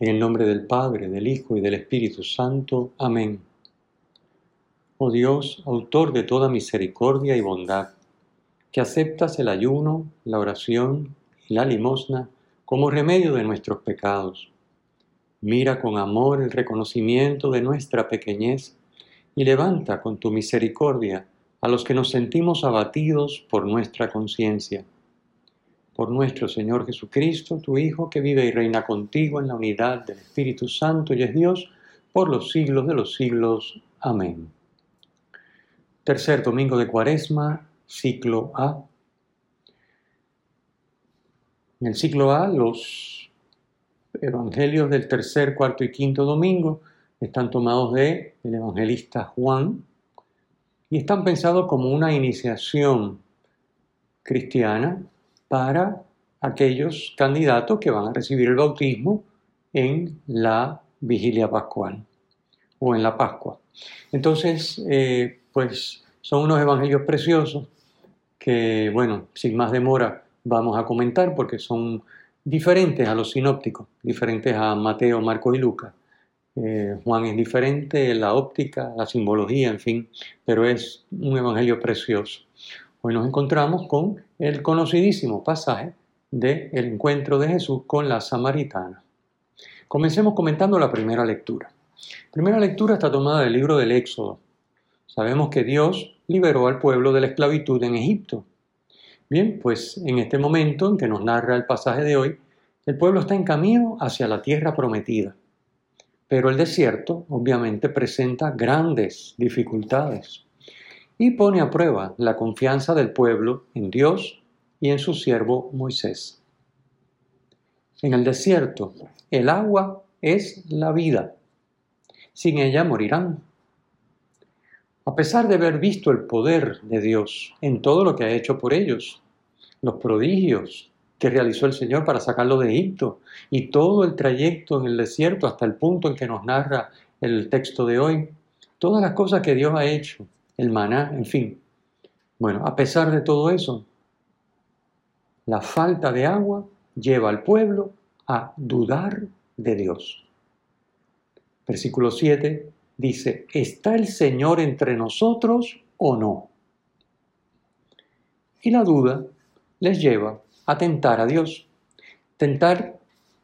En el nombre del Padre, del Hijo y del Espíritu Santo. Amén. Oh Dios, autor de toda misericordia y bondad, que aceptas el ayuno, la oración y la limosna como remedio de nuestros pecados. Mira con amor el reconocimiento de nuestra pequeñez y levanta con tu misericordia a los que nos sentimos abatidos por nuestra conciencia por nuestro Señor Jesucristo, tu Hijo, que vive y reina contigo en la unidad del Espíritu Santo y es Dios por los siglos de los siglos. Amén. Tercer domingo de Cuaresma, ciclo A. En el ciclo A, los evangelios del tercer, cuarto y quinto domingo están tomados de el evangelista Juan y están pensados como una iniciación cristiana para aquellos candidatos que van a recibir el bautismo en la vigilia pascual o en la Pascua. Entonces, eh, pues son unos evangelios preciosos que, bueno, sin más demora vamos a comentar porque son diferentes a los sinópticos, diferentes a Mateo, Marcos y Lucas. Eh, Juan es diferente, la óptica, la simbología, en fin, pero es un evangelio precioso. Hoy nos encontramos con el conocidísimo pasaje del encuentro de Jesús con la samaritana. Comencemos comentando la primera lectura. La primera lectura está tomada del libro del Éxodo. Sabemos que Dios liberó al pueblo de la esclavitud en Egipto. Bien, pues en este momento en que nos narra el pasaje de hoy, el pueblo está en camino hacia la tierra prometida. Pero el desierto obviamente presenta grandes dificultades y pone a prueba la confianza del pueblo en Dios y en su siervo Moisés. En el desierto, el agua es la vida. Sin ella morirán. A pesar de haber visto el poder de Dios en todo lo que ha hecho por ellos, los prodigios que realizó el Señor para sacarlo de Egipto y todo el trayecto en el desierto hasta el punto en que nos narra el texto de hoy, todas las cosas que Dios ha hecho el maná, en fin. Bueno, a pesar de todo eso, la falta de agua lleva al pueblo a dudar de Dios. Versículo 7 dice, ¿está el Señor entre nosotros o no? Y la duda les lleva a tentar a Dios. Tentar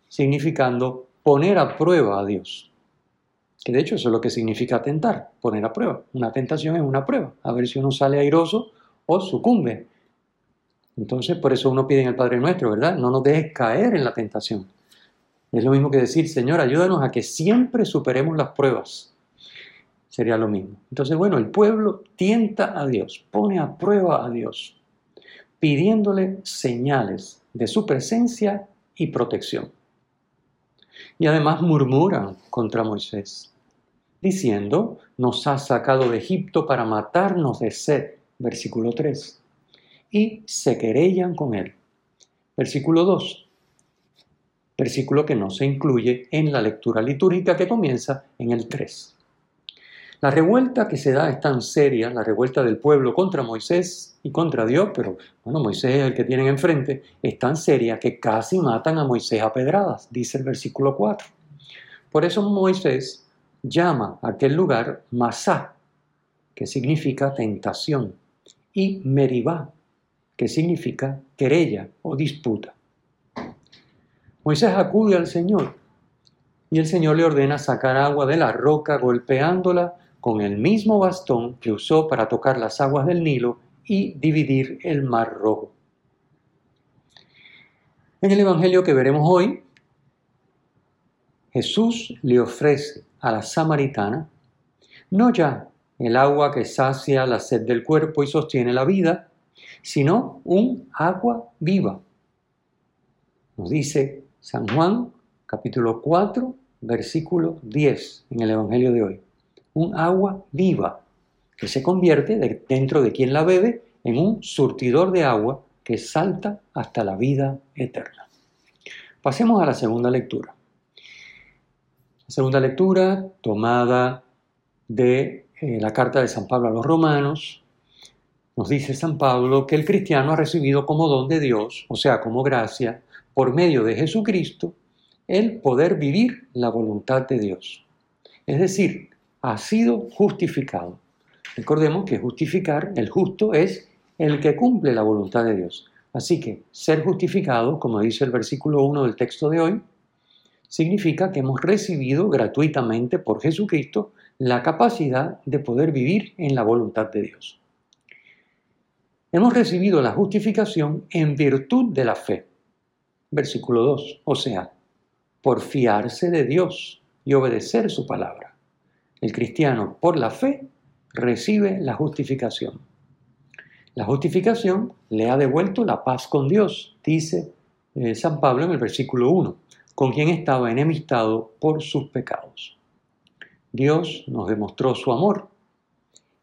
significando poner a prueba a Dios. Que de hecho eso es lo que significa tentar, poner a prueba. Una tentación es una prueba, a ver si uno sale airoso o sucumbe. Entonces, por eso uno pide en el Padre Nuestro, ¿verdad? No nos dejes caer en la tentación. Es lo mismo que decir, Señor, ayúdanos a que siempre superemos las pruebas. Sería lo mismo. Entonces, bueno, el pueblo tienta a Dios, pone a prueba a Dios, pidiéndole señales de su presencia y protección. Y además murmuran contra Moisés diciendo, nos ha sacado de Egipto para matarnos de sed, versículo 3, y se querellan con él. Versículo 2, versículo que no se incluye en la lectura litúrgica que comienza en el 3. La revuelta que se da es tan seria, la revuelta del pueblo contra Moisés y contra Dios, pero bueno, Moisés es el que tienen enfrente, es tan seria que casi matan a Moisés a pedradas, dice el versículo 4. Por eso Moisés llama a aquel lugar Masá, que significa tentación, y Meribá, que significa querella o disputa. Moisés acude al Señor y el Señor le ordena sacar agua de la roca golpeándola con el mismo bastón que usó para tocar las aguas del Nilo y dividir el mar rojo. En el Evangelio que veremos hoy, Jesús le ofrece a la samaritana no ya el agua que sacia la sed del cuerpo y sostiene la vida, sino un agua viva. Nos dice San Juan capítulo 4, versículo 10 en el Evangelio de hoy. Un agua viva que se convierte dentro de quien la bebe en un surtidor de agua que salta hasta la vida eterna. Pasemos a la segunda lectura. La segunda lectura tomada de eh, la carta de San Pablo a los romanos, nos dice San Pablo que el cristiano ha recibido como don de Dios, o sea, como gracia, por medio de Jesucristo, el poder vivir la voluntad de Dios. Es decir, ha sido justificado. Recordemos que justificar, el justo, es el que cumple la voluntad de Dios. Así que ser justificado, como dice el versículo 1 del texto de hoy, significa que hemos recibido gratuitamente por Jesucristo la capacidad de poder vivir en la voluntad de Dios. Hemos recibido la justificación en virtud de la fe. Versículo 2. O sea, por fiarse de Dios y obedecer su palabra. El cristiano, por la fe, recibe la justificación. La justificación le ha devuelto la paz con Dios, dice eh, San Pablo en el versículo 1, con quien estaba enemistado por sus pecados. Dios nos demostró su amor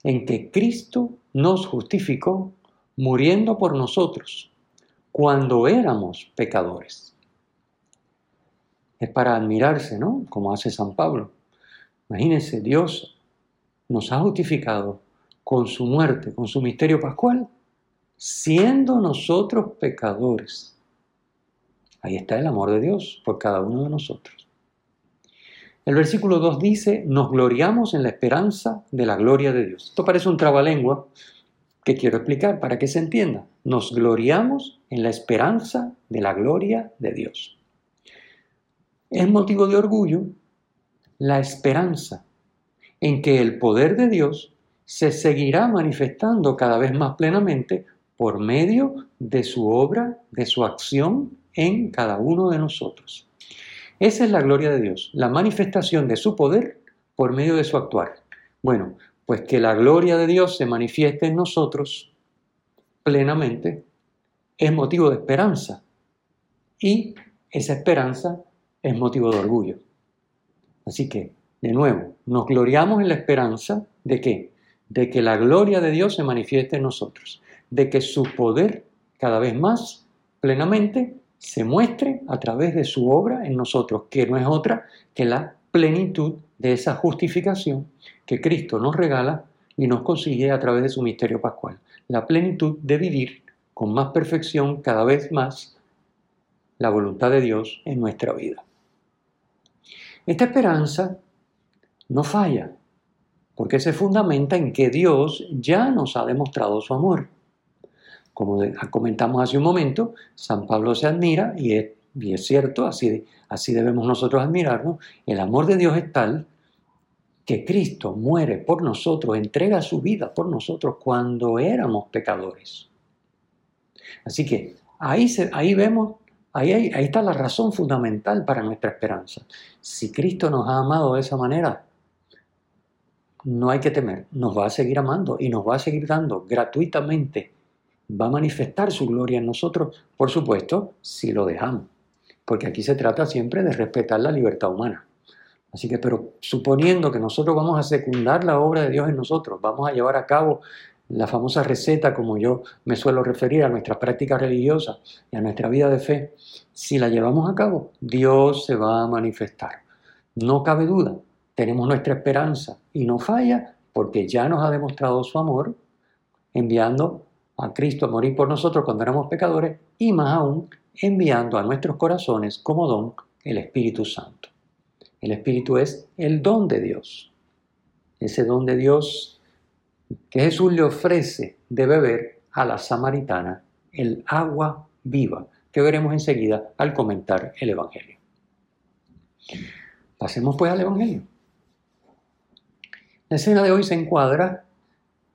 en que Cristo nos justificó muriendo por nosotros cuando éramos pecadores. Es para admirarse, ¿no? Como hace San Pablo. Imagínense, Dios nos ha justificado con su muerte, con su misterio pascual, siendo nosotros pecadores. Ahí está el amor de Dios por cada uno de nosotros. El versículo 2 dice, nos gloriamos en la esperanza de la gloria de Dios. Esto parece un trabalengua, que quiero explicar para que se entienda. Nos gloriamos en la esperanza de la gloria de Dios. Es motivo de orgullo la esperanza en que el poder de Dios se seguirá manifestando cada vez más plenamente por medio de su obra, de su acción en cada uno de nosotros. Esa es la gloria de Dios, la manifestación de su poder por medio de su actuar. Bueno, pues que la gloria de Dios se manifieste en nosotros plenamente es motivo de esperanza y esa esperanza es motivo de orgullo. Así que, de nuevo, nos gloriamos en la esperanza de que, de que la gloria de Dios se manifieste en nosotros, de que su poder cada vez más plenamente se muestre a través de su obra en nosotros, que no es otra que la plenitud de esa justificación que Cristo nos regala y nos consigue a través de su misterio pascual. La plenitud de vivir con más perfección cada vez más la voluntad de Dios en nuestra vida. Esta esperanza no falla, porque se fundamenta en que Dios ya nos ha demostrado su amor. Como comentamos hace un momento, San Pablo se admira y es cierto, así, debemos nosotros admirarnos, el amor de Dios es tal que Cristo muere por nosotros, entrega su vida por nosotros cuando éramos pecadores. Así que ahí vemos, ahí, está la razón fundamental para nuestra esperanza. Si Cristo nos ha amado de esa manera, no hay que temer, nos va a seguir amando y nos va a seguir dando gratuitamente, va a manifestar su gloria en nosotros, por supuesto, si lo dejamos porque aquí se trata siempre de respetar la libertad humana. Así que, pero suponiendo que nosotros vamos a secundar la obra de Dios en nosotros, vamos a llevar a cabo la famosa receta, como yo me suelo referir a nuestras prácticas religiosas y a nuestra vida de fe, si la llevamos a cabo, Dios se va a manifestar. No cabe duda, tenemos nuestra esperanza y no falla porque ya nos ha demostrado su amor enviando a Cristo a morir por nosotros cuando éramos pecadores y más aún enviando a nuestros corazones como don el Espíritu Santo. El Espíritu es el don de Dios. Ese don de Dios que Jesús le ofrece de beber a la samaritana, el agua viva, que veremos enseguida al comentar el Evangelio. Pasemos pues al Evangelio. La escena de hoy se encuadra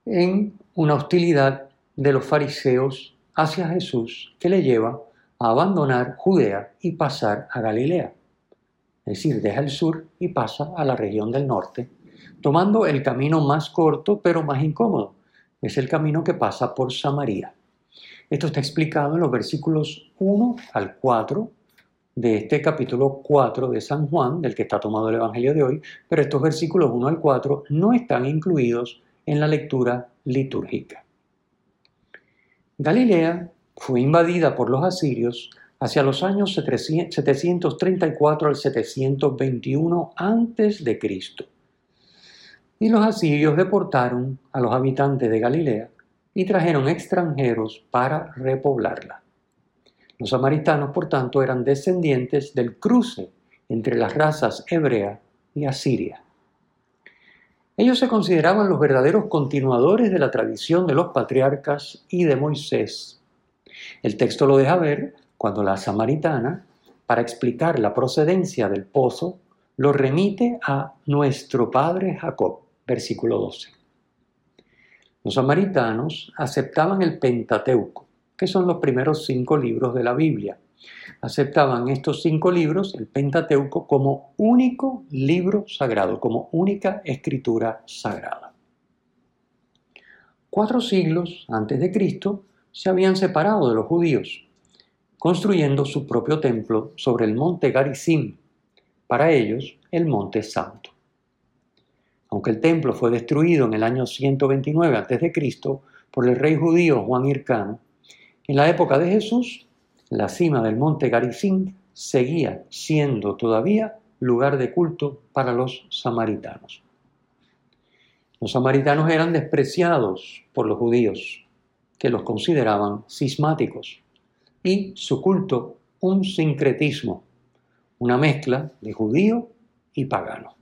en una hostilidad de los fariseos hacia Jesús que le lleva a abandonar Judea y pasar a Galilea. Es decir, deja el sur y pasa a la región del norte, tomando el camino más corto pero más incómodo. Es el camino que pasa por Samaria. Esto está explicado en los versículos 1 al 4 de este capítulo 4 de San Juan, del que está tomado el Evangelio de hoy, pero estos versículos 1 al 4 no están incluidos en la lectura litúrgica. Galilea fue invadida por los asirios hacia los años 734 al 721 antes. Y los asirios deportaron a los habitantes de Galilea y trajeron extranjeros para repoblarla. Los samaritanos, por tanto, eran descendientes del cruce entre las razas hebrea y asiria. Ellos se consideraban los verdaderos continuadores de la tradición de los patriarcas y de Moisés. El texto lo deja ver cuando la samaritana, para explicar la procedencia del pozo, lo remite a nuestro padre Jacob, versículo 12. Los samaritanos aceptaban el Pentateuco, que son los primeros cinco libros de la Biblia. Aceptaban estos cinco libros, el Pentateuco, como único libro sagrado, como única escritura sagrada. Cuatro siglos antes de Cristo se habían separado de los judíos construyendo su propio templo sobre el monte Garizim, para ellos el monte santo. Aunque el templo fue destruido en el año 129 a.C. por el rey judío Juan Hircano, en la época de Jesús, la cima del monte Garizim seguía siendo todavía lugar de culto para los samaritanos. Los samaritanos eran despreciados por los judíos, que los consideraban cismáticos y su culto un sincretismo, una mezcla de judío y pagano.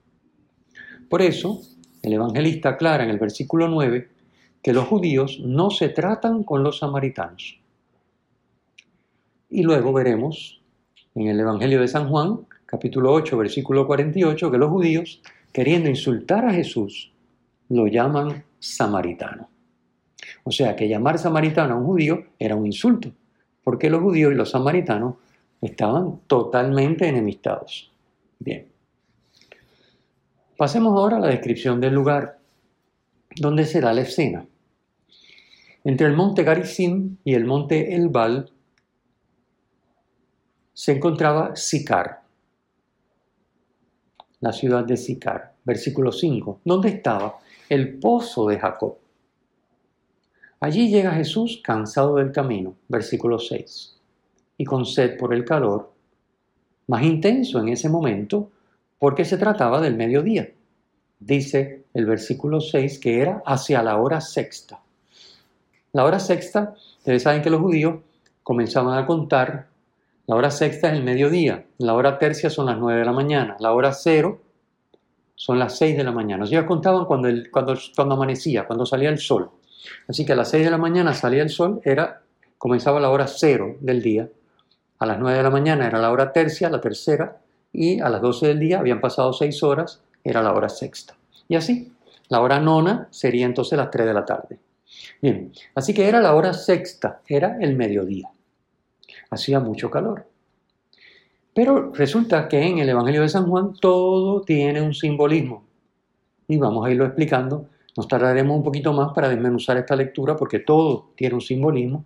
Por eso, el evangelista aclara en el versículo 9 que los judíos no se tratan con los samaritanos. Y luego veremos en el Evangelio de San Juan, capítulo 8, versículo 48, que los judíos, queriendo insultar a Jesús, lo llaman samaritano. O sea que llamar samaritano a un judío era un insulto porque los judíos y los samaritanos estaban totalmente enemistados. Bien. Pasemos ahora a la descripción del lugar donde será la escena. Entre el monte Garizim y el monte Elbal se encontraba Sicar, la ciudad de Sicar, versículo 5, donde estaba el pozo de Jacob. Allí llega Jesús cansado del camino, versículo 6, y con sed por el calor, más intenso en ese momento, porque se trataba del mediodía. Dice el versículo 6 que era hacia la hora sexta. La hora sexta, ustedes saben que los judíos comenzaban a contar, la hora sexta es el mediodía, la hora tercia son las 9 de la mañana, la hora cero son las 6 de la mañana. Ellos contaban cuando, cuando, cuando amanecía, cuando salía el sol. Así que a las 6 de la mañana salía el sol, era, comenzaba la hora cero del día, a las 9 de la mañana era la hora tercia, la tercera, y a las 12 del día habían pasado 6 horas, era la hora sexta. Y así, la hora nona sería entonces las 3 de la tarde. Bien, así que era la hora sexta, era el mediodía. Hacía mucho calor. Pero resulta que en el Evangelio de San Juan todo tiene un simbolismo. Y vamos a irlo explicando nos tardaremos un poquito más para desmenuzar esta lectura porque todo tiene un simbolismo,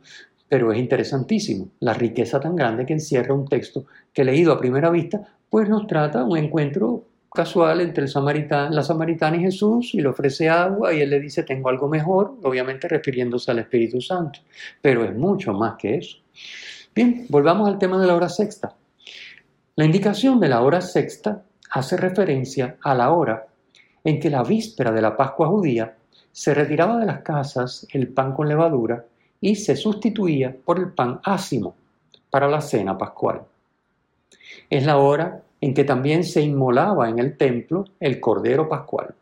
pero es interesantísimo. La riqueza tan grande que encierra un texto que leído a primera vista, pues nos trata un encuentro casual entre el samaritano, la samaritana y Jesús y le ofrece agua y él le dice tengo algo mejor, obviamente refiriéndose al Espíritu Santo, pero es mucho más que eso. Bien, volvamos al tema de la hora sexta. La indicación de la hora sexta hace referencia a la hora en que la víspera de la Pascua judía se retiraba de las casas el pan con levadura y se sustituía por el pan ácimo para la cena pascual. Es la hora en que también se inmolaba en el templo el cordero pascual.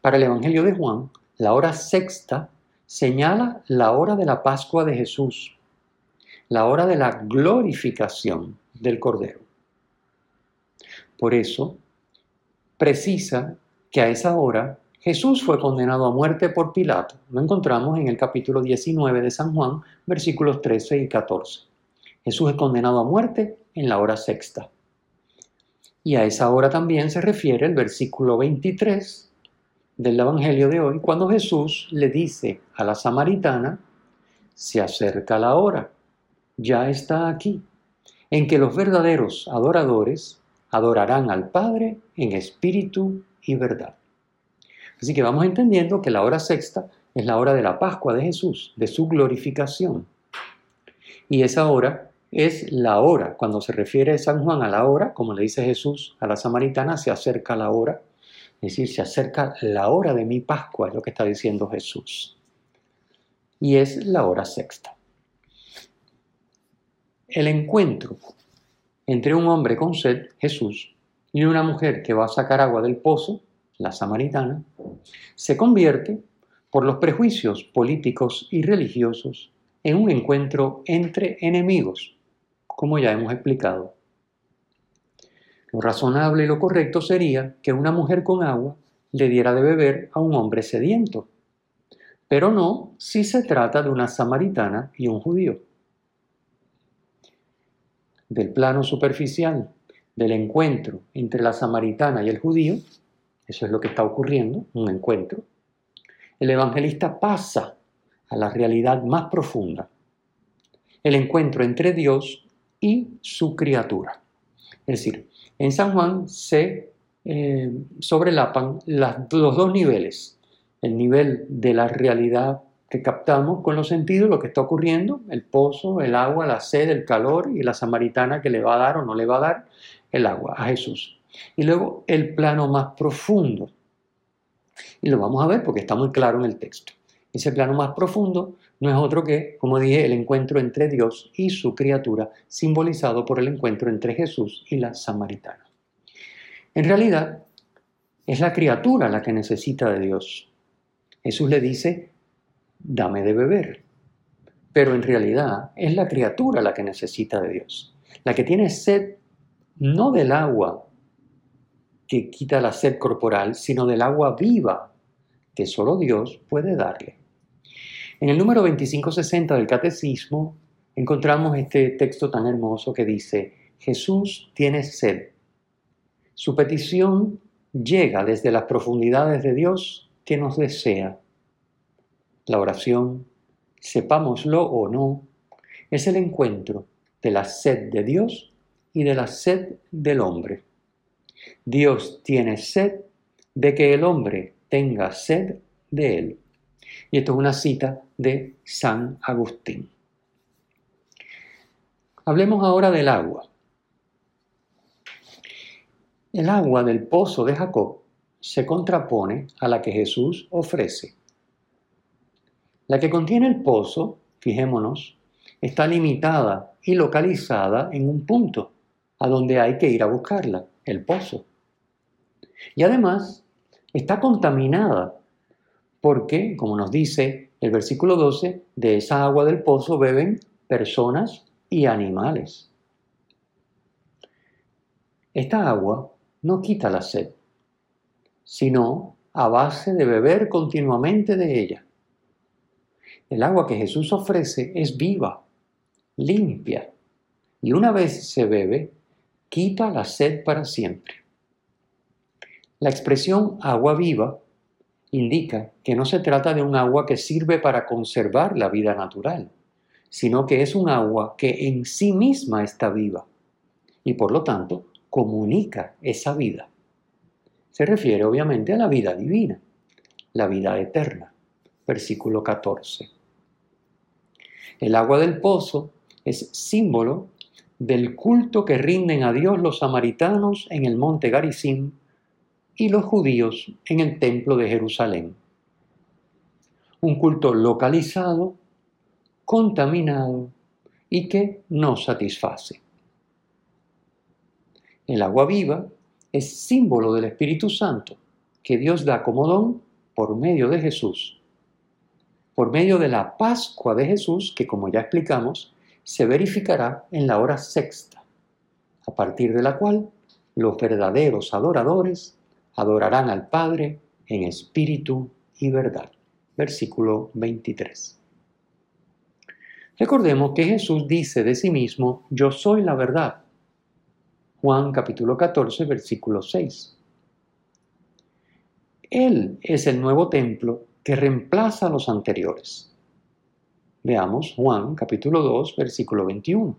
Para el Evangelio de Juan, la hora sexta señala la hora de la Pascua de Jesús, la hora de la glorificación del cordero. Por eso, precisa que a esa hora Jesús fue condenado a muerte por Pilato. Lo encontramos en el capítulo 19 de San Juan, versículos 13 y 14. Jesús es condenado a muerte en la hora sexta. Y a esa hora también se refiere el versículo 23 del Evangelio de hoy, cuando Jesús le dice a la samaritana, se acerca la hora, ya está aquí. en que los verdaderos adoradores adorarán al Padre en espíritu y verdad. Así que vamos entendiendo que la hora sexta es la hora de la Pascua de Jesús, de su glorificación. Y esa hora es la hora, cuando se refiere San Juan a la hora, como le dice Jesús a la samaritana, se acerca la hora, es decir, se acerca la hora de mi Pascua, es lo que está diciendo Jesús. Y es la hora sexta. El encuentro entre un hombre con sed, Jesús, y una mujer que va a sacar agua del pozo, la samaritana, se convierte, por los prejuicios políticos y religiosos, en un encuentro entre enemigos, como ya hemos explicado. Lo razonable y lo correcto sería que una mujer con agua le diera de beber a un hombre sediento, pero no si se trata de una samaritana y un judío. Del plano superficial del encuentro entre la samaritana y el judío, eso es lo que está ocurriendo, un encuentro, el evangelista pasa a la realidad más profunda, el encuentro entre Dios y su criatura. Es decir, en San Juan se eh, sobrelapan los dos niveles, el nivel de la realidad que captamos con los sentidos, lo que está ocurriendo, el pozo, el agua, la sed, el calor y la samaritana que le va a dar o no le va a dar el agua a Jesús. Y luego el plano más profundo. Y lo vamos a ver porque está muy claro en el texto. Ese plano más profundo no es otro que, como dije, el encuentro entre Dios y su criatura, simbolizado por el encuentro entre Jesús y la samaritana. En realidad, es la criatura la que necesita de Dios. Jesús le dice, dame de beber. Pero en realidad es la criatura la que necesita de Dios, la que tiene sed no del agua que quita la sed corporal, sino del agua viva que solo Dios puede darle. En el número 2560 del Catecismo encontramos este texto tan hermoso que dice, Jesús tiene sed. Su petición llega desde las profundidades de Dios que nos desea. La oración, sepámoslo o no, es el encuentro de la sed de Dios y de la sed del hombre. Dios tiene sed de que el hombre tenga sed de él. Y esto es una cita de San Agustín. Hablemos ahora del agua. El agua del pozo de Jacob se contrapone a la que Jesús ofrece. La que contiene el pozo, fijémonos, está limitada y localizada en un punto a donde hay que ir a buscarla, el pozo. Y además está contaminada porque, como nos dice el versículo 12, de esa agua del pozo beben personas y animales. Esta agua no quita la sed, sino a base de beber continuamente de ella. El agua que Jesús ofrece es viva, limpia, y una vez se bebe, quita la sed para siempre. La expresión agua viva indica que no se trata de un agua que sirve para conservar la vida natural, sino que es un agua que en sí misma está viva y por lo tanto comunica esa vida. Se refiere obviamente a la vida divina, la vida eterna. Versículo 14. El agua del pozo es símbolo del culto que rinden a Dios los samaritanos en el monte Garizim y los judíos en el templo de Jerusalén. Un culto localizado, contaminado y que no satisface. El agua viva es símbolo del Espíritu Santo que Dios da como don por medio de Jesús. Por medio de la Pascua de Jesús, que como ya explicamos, se verificará en la hora sexta, a partir de la cual los verdaderos adoradores adorarán al Padre en espíritu y verdad. Versículo 23. Recordemos que Jesús dice de sí mismo, yo soy la verdad. Juan capítulo 14, versículo 6. Él es el nuevo templo que reemplaza a los anteriores. Veamos Juan capítulo 2, versículo 21.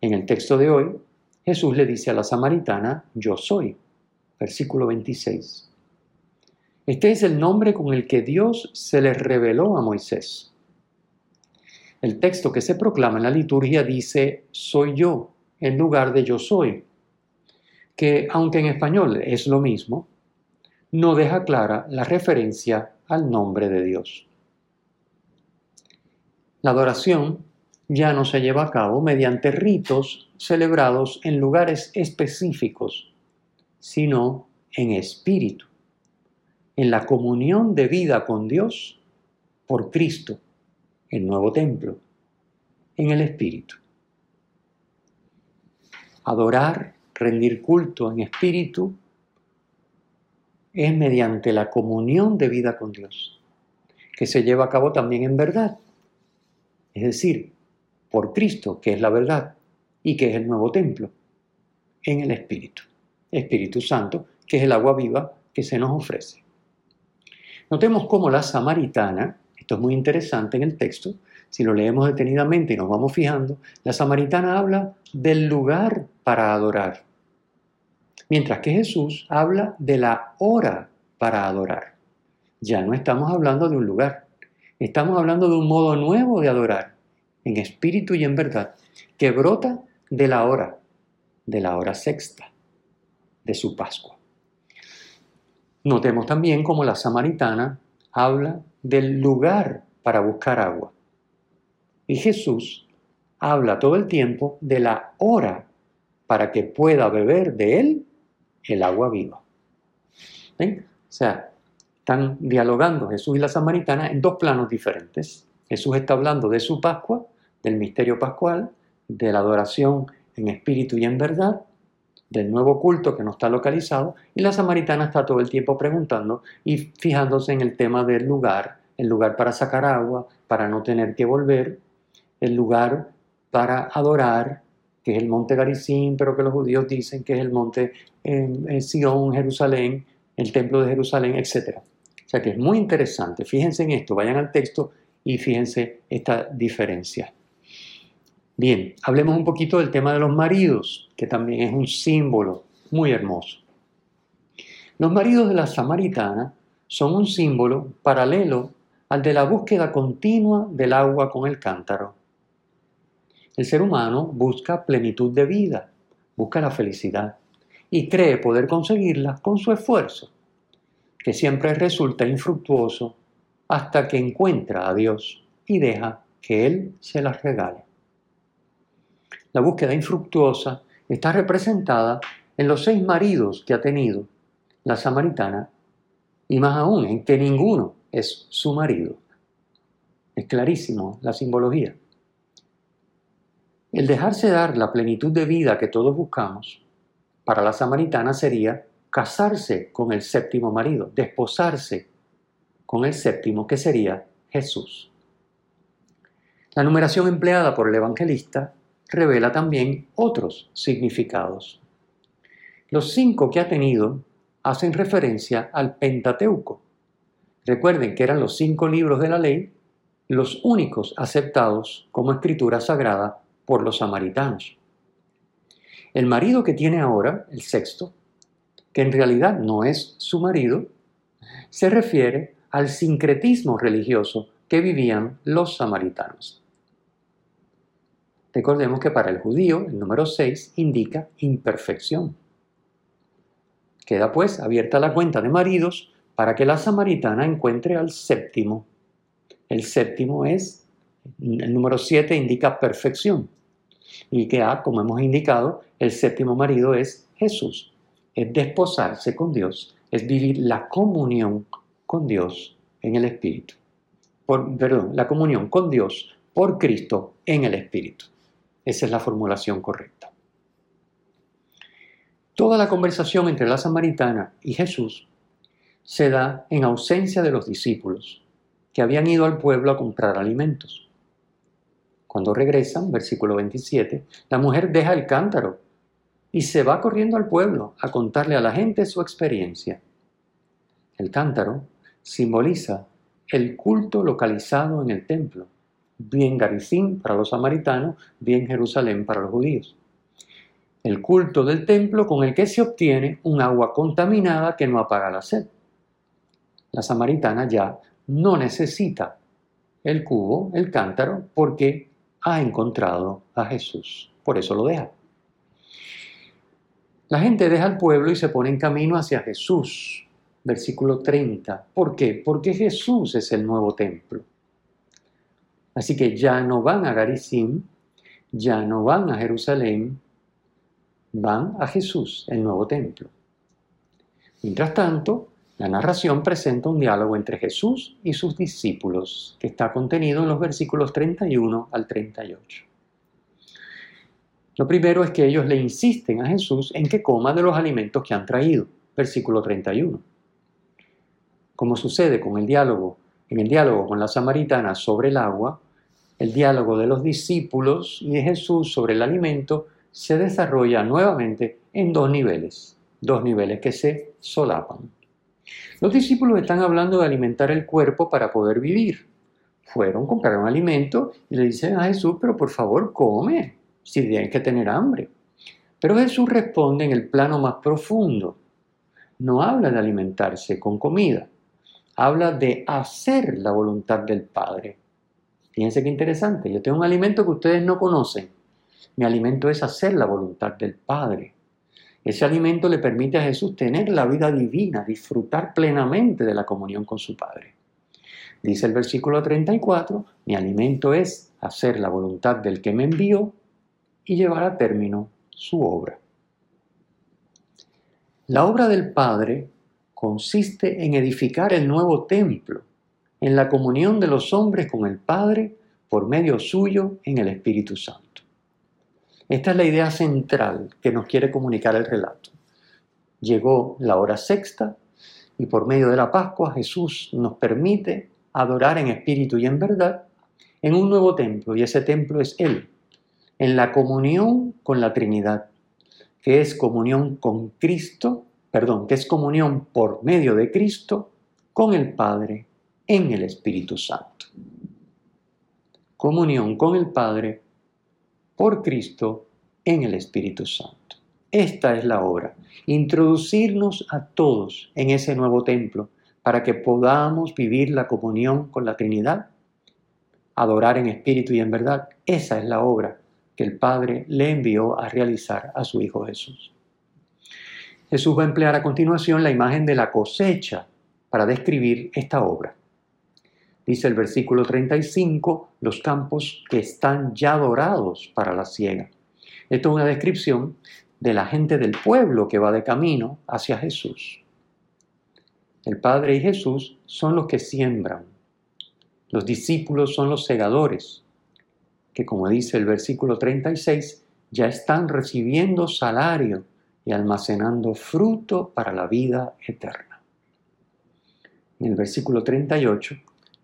En el texto de hoy, Jesús le dice a la samaritana, yo soy. Versículo 26. Este es el nombre con el que Dios se le reveló a Moisés. El texto que se proclama en la liturgia dice, soy yo, en lugar de yo soy, que aunque en español es lo mismo, no deja clara la referencia al nombre de Dios. La adoración ya no se lleva a cabo mediante ritos celebrados en lugares específicos, sino en espíritu, en la comunión de vida con Dios por Cristo, el nuevo templo, en el espíritu. Adorar, rendir culto en espíritu es mediante la comunión de vida con Dios, que se lleva a cabo también en verdad, es decir, por Cristo, que es la verdad y que es el nuevo templo, en el Espíritu, Espíritu Santo, que es el agua viva que se nos ofrece. Notemos cómo la samaritana, esto es muy interesante en el texto, si lo leemos detenidamente y nos vamos fijando, la samaritana habla del lugar para adorar. Mientras que Jesús habla de la hora para adorar. Ya no estamos hablando de un lugar, estamos hablando de un modo nuevo de adorar, en espíritu y en verdad, que brota de la hora, de la hora sexta de su Pascua. Notemos también cómo la samaritana habla del lugar para buscar agua. Y Jesús habla todo el tiempo de la hora para que pueda beber de él el agua viva. ¿Ven? O sea, están dialogando Jesús y la samaritana en dos planos diferentes. Jesús está hablando de su Pascua, del misterio pascual, de la adoración en espíritu y en verdad, del nuevo culto que no está localizado, y la samaritana está todo el tiempo preguntando y fijándose en el tema del lugar, el lugar para sacar agua, para no tener que volver, el lugar para adorar, que es el monte Garicín, pero que los judíos dicen que es el monte en, Sion, Jerusalén, el templo de Jerusalén, etc. O sea que es muy interesante. Fíjense en esto, vayan al texto y fíjense esta diferencia. Bien, hablemos un poquito del tema de los maridos, que también es un símbolo muy hermoso. Los maridos de la samaritana son un símbolo paralelo al de la búsqueda continua del agua con el cántaro. El ser humano busca plenitud de vida, busca la felicidad y cree poder conseguirla con su esfuerzo, que siempre resulta infructuoso hasta que encuentra a Dios y deja que Él se las regale. La búsqueda infructuosa está representada en los seis maridos que ha tenido la samaritana y más aún en que ninguno es su marido. Es clarísimo la simbología. El dejarse dar la plenitud de vida que todos buscamos, para la samaritana sería casarse con el séptimo marido, desposarse con el séptimo, que sería Jesús. La numeración empleada por el evangelista revela también otros significados. Los cinco que ha tenido hacen referencia al Pentateuco. Recuerden que eran los cinco libros de la ley los únicos aceptados como escritura sagrada por los samaritanos. El marido que tiene ahora, el sexto, en realidad no es su marido, se refiere al sincretismo religioso que vivían los samaritanos. Recordemos que para el judío el número 6 indica imperfección. Queda pues abierta la cuenta de maridos para que la samaritana encuentre al séptimo. El séptimo es, el número 7 indica perfección y que A, como hemos indicado, el séptimo marido es Jesús. Es desposarse con Dios, es vivir la comunión con Dios en el Espíritu. Por, perdón, la comunión con Dios por Cristo en el Espíritu. Esa es la formulación correcta. Toda la conversación entre la samaritana y Jesús se da en ausencia de los discípulos, que habían ido al pueblo a comprar alimentos. Cuando regresan, versículo 27, la mujer deja el cántaro y se va corriendo al pueblo a contarle a la gente su experiencia. El cántaro simboliza el culto localizado en el templo, bien Garizim para los samaritanos, bien Jerusalén para los judíos. El culto del templo con el que se obtiene un agua contaminada que no apaga la sed. La samaritana ya no necesita el cubo, el cántaro, porque ha encontrado a Jesús. Por eso lo deja. La gente deja el pueblo y se pone en camino hacia Jesús. Versículo 30. ¿Por qué? Porque Jesús es el nuevo templo. Así que ya no van a Garizim, ya no van a Jerusalén, van a Jesús, el nuevo templo. Mientras tanto, la narración presenta un diálogo entre Jesús y sus discípulos, que está contenido en los versículos 31 al 38. Lo primero es que ellos le insisten a Jesús en que coma de los alimentos que han traído, versículo 31. Como sucede con el diálogo, en el diálogo con la samaritana sobre el agua, el diálogo de los discípulos y de Jesús sobre el alimento se desarrolla nuevamente en dos niveles, dos niveles que se solapan. Los discípulos están hablando de alimentar el cuerpo para poder vivir. Fueron, compraron alimento y le dicen a Jesús, pero por favor come, si tienen que tener hambre. Pero Jesús responde en el plano más profundo. No habla de alimentarse con comida, habla de hacer la voluntad del Padre. Fíjense qué interesante, yo tengo un alimento que ustedes no conocen. Mi alimento es hacer la voluntad del Padre. Ese alimento le permite a Jesús tener la vida divina, disfrutar plenamente de la comunión con su Padre. Dice el versículo 34, mi alimento es hacer la voluntad del que me envió y llevar a término su obra. La obra del Padre consiste en edificar el nuevo templo, en la comunión de los hombres con el Padre por medio suyo en el Espíritu Santo. Esta es la idea central que nos quiere comunicar el relato. Llegó la hora sexta y por medio de la Pascua Jesús nos permite adorar en espíritu y en verdad en un nuevo templo y ese templo es Él, en la comunión con la Trinidad, que es comunión con Cristo, perdón, que es comunión por medio de Cristo con el Padre en el Espíritu Santo. Comunión con el Padre por Cristo en el Espíritu Santo. Esta es la obra, introducirnos a todos en ese nuevo templo para que podamos vivir la comunión con la Trinidad, adorar en espíritu y en verdad. Esa es la obra que el Padre le envió a realizar a su Hijo Jesús. Jesús va a emplear a continuación la imagen de la cosecha para describir esta obra. Dice el versículo 35, los campos que están ya dorados para la siega. Esto es una descripción de la gente del pueblo que va de camino hacia Jesús. El Padre y Jesús son los que siembran. Los discípulos son los segadores, que como dice el versículo 36, ya están recibiendo salario y almacenando fruto para la vida eterna. En el versículo 38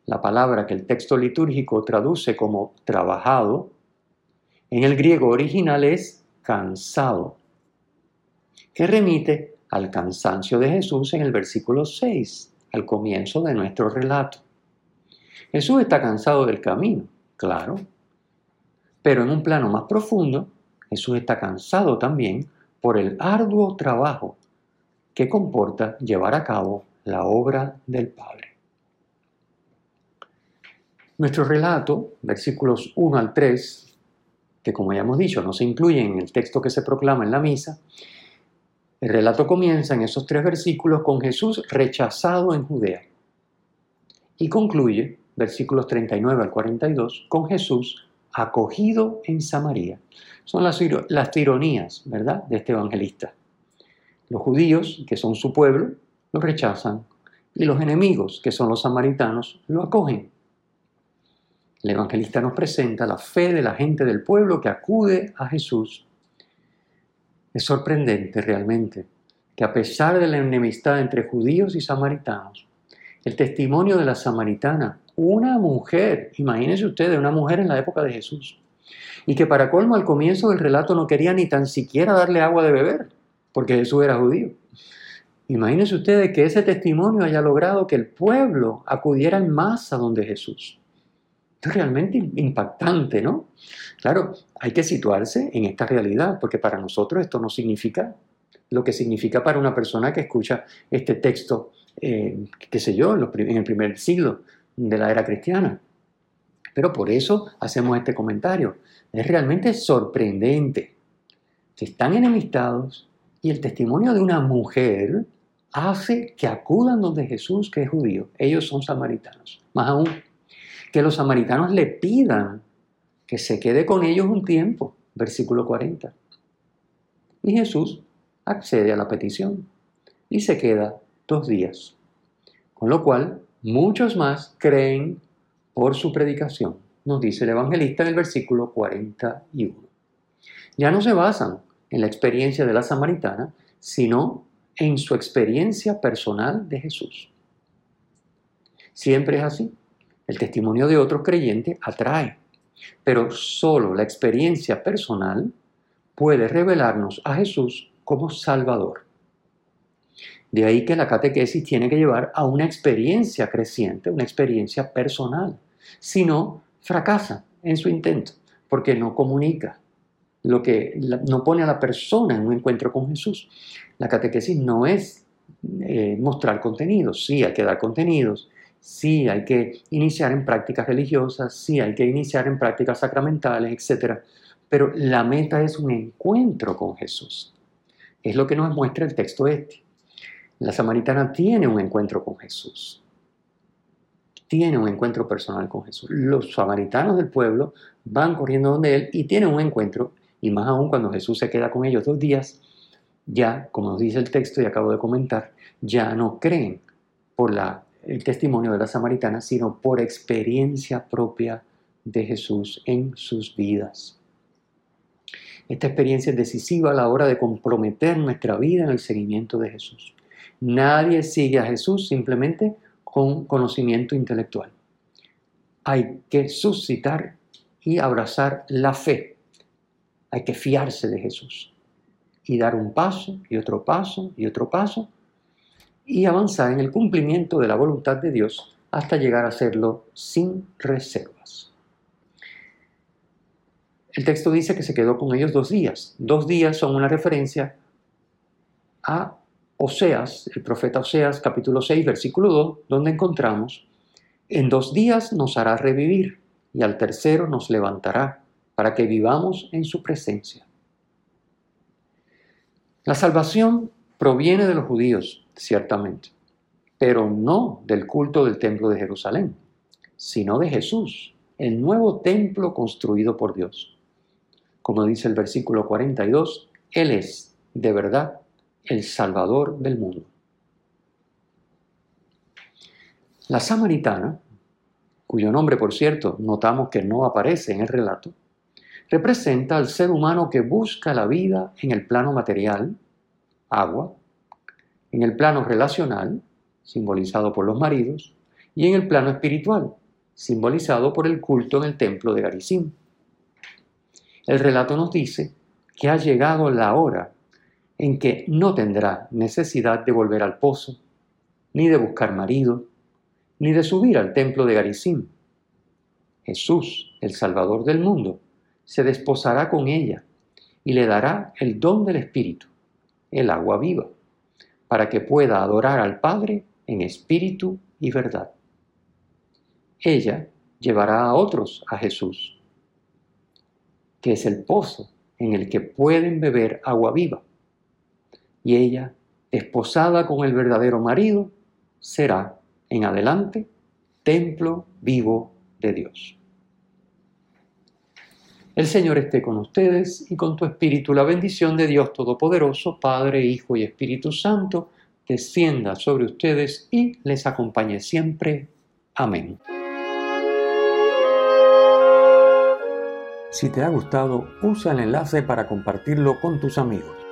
la palabra que el texto litúrgico traduce como trabajado, en el griego original es cansado, que remite al cansancio de Jesús en el versículo 6, al comienzo de nuestro relato. Jesús está cansado del camino, claro, pero en un plano más profundo, Jesús está cansado también por el arduo trabajo que comporta llevar a cabo la obra del Padre. Nuestro relato, versículos 1 al 3, que como ya hemos dicho no se incluyen en el texto que se proclama en la misa, el relato comienza en esos tres versículos con Jesús rechazado en Judea y concluye, versículos 39 al 42, con Jesús acogido en Samaria. Son las, las ironías, ¿verdad?, de este evangelista. Los judíos, que son su pueblo, lo rechazan y los enemigos, que son los samaritanos, lo acogen. El evangelista nos presenta la fe de la gente del pueblo que acude a Jesús. Es sorprendente realmente que a pesar de la enemistad entre judíos y samaritanos, el testimonio de la samaritana, una mujer, imagínense ustedes, una mujer en la época de Jesús, y que para colmo al comienzo del relato no quería ni tan siquiera darle agua de beber, porque Jesús era judío. Imagínense ustedes que ese testimonio haya logrado que el pueblo acudiera en masa donde Jesús. Esto es realmente impactante, ¿no? Claro, hay que situarse en esta realidad, porque para nosotros esto no significa lo que significa para una persona que escucha este texto, eh, qué sé yo, en el primer siglo de la era cristiana. Pero por eso hacemos este comentario. Es realmente sorprendente. Están enemistados y el testimonio de una mujer hace que acudan donde Jesús, que es judío. Ellos son samaritanos. Más aún, que los samaritanos le pidan que se quede con ellos un tiempo. Versículo 40. Y Jesús accede a la petición y se queda dos días. Con lo cual, muchos más creen por su predicación, nos dice el evangelista en el versículo 41. Ya no se basan en la experiencia de la samaritana, sino en su experiencia personal de Jesús. Siempre es así. El testimonio de otros creyentes atrae, pero solo la experiencia personal puede revelarnos a Jesús como Salvador. De ahí que la catequesis tiene que llevar a una experiencia creciente, una experiencia personal. Si no, fracasa en su intento, porque no comunica, lo que no pone a la persona en un encuentro con Jesús. La catequesis no es eh, mostrar contenidos, sí hay que dar contenidos, sí hay que iniciar en prácticas religiosas, sí hay que iniciar en prácticas sacramentales, etc. Pero la meta es un encuentro con Jesús. Es lo que nos muestra el texto este. La samaritana tiene un encuentro con Jesús. Tiene un encuentro personal con Jesús. Los samaritanos del pueblo van corriendo donde él y tienen un encuentro. Y más aún cuando Jesús se queda con ellos dos días, ya, como nos dice el texto y acabo de comentar, ya no creen por el testimonio de la samaritana, sino por experiencia propia de Jesús en sus vidas. Esta experiencia es decisiva a la hora de comprometer nuestra vida en el seguimiento de Jesús. Nadie sigue a Jesús simplemente con conocimiento intelectual. Hay que suscitar y abrazar la fe. Hay que fiarse de Jesús y dar un paso y otro paso y otro paso y avanzar en el cumplimiento de la voluntad de Dios hasta llegar a hacerlo sin reservas. El texto dice que se quedó con ellos dos días. Dos días son una referencia a Oseas, el profeta Oseas, capítulo 6, versículo 2, donde encontramos, en dos días nos hará revivir y al tercero nos levantará para que vivamos en su presencia. La salvación proviene de los judíos, ciertamente, pero no del culto del templo de Jerusalén, sino de Jesús, el nuevo templo construido por Dios. Como dice el versículo 42, Él es, de verdad, el Salvador del mundo. La samaritana, cuyo nombre, por cierto, notamos que no aparece en el relato, representa al ser humano que busca la vida en el plano material, agua, en el plano relacional, simbolizado por los maridos, y en el plano espiritual, simbolizado por el culto en el templo de Garizim. El relato nos dice que ha llegado la hora en que no tendrá necesidad de volver al pozo, ni de buscar marido, ni de subir al templo de Garizim. Jesús, el Salvador del mundo, se desposará con ella y le dará el don del Espíritu, el agua viva, para que pueda adorar al Padre en espíritu y verdad. Ella llevará a otros a Jesús que es el pozo en el que pueden beber agua viva. Y ella, esposada con el verdadero marido, será en adelante templo vivo de Dios. El Señor esté con ustedes y con tu espíritu. La bendición de Dios Todopoderoso, Padre, Hijo y Espíritu Santo, descienda sobre ustedes y les acompañe siempre. Amén. Si te ha gustado, usa el enlace para compartirlo con tus amigos.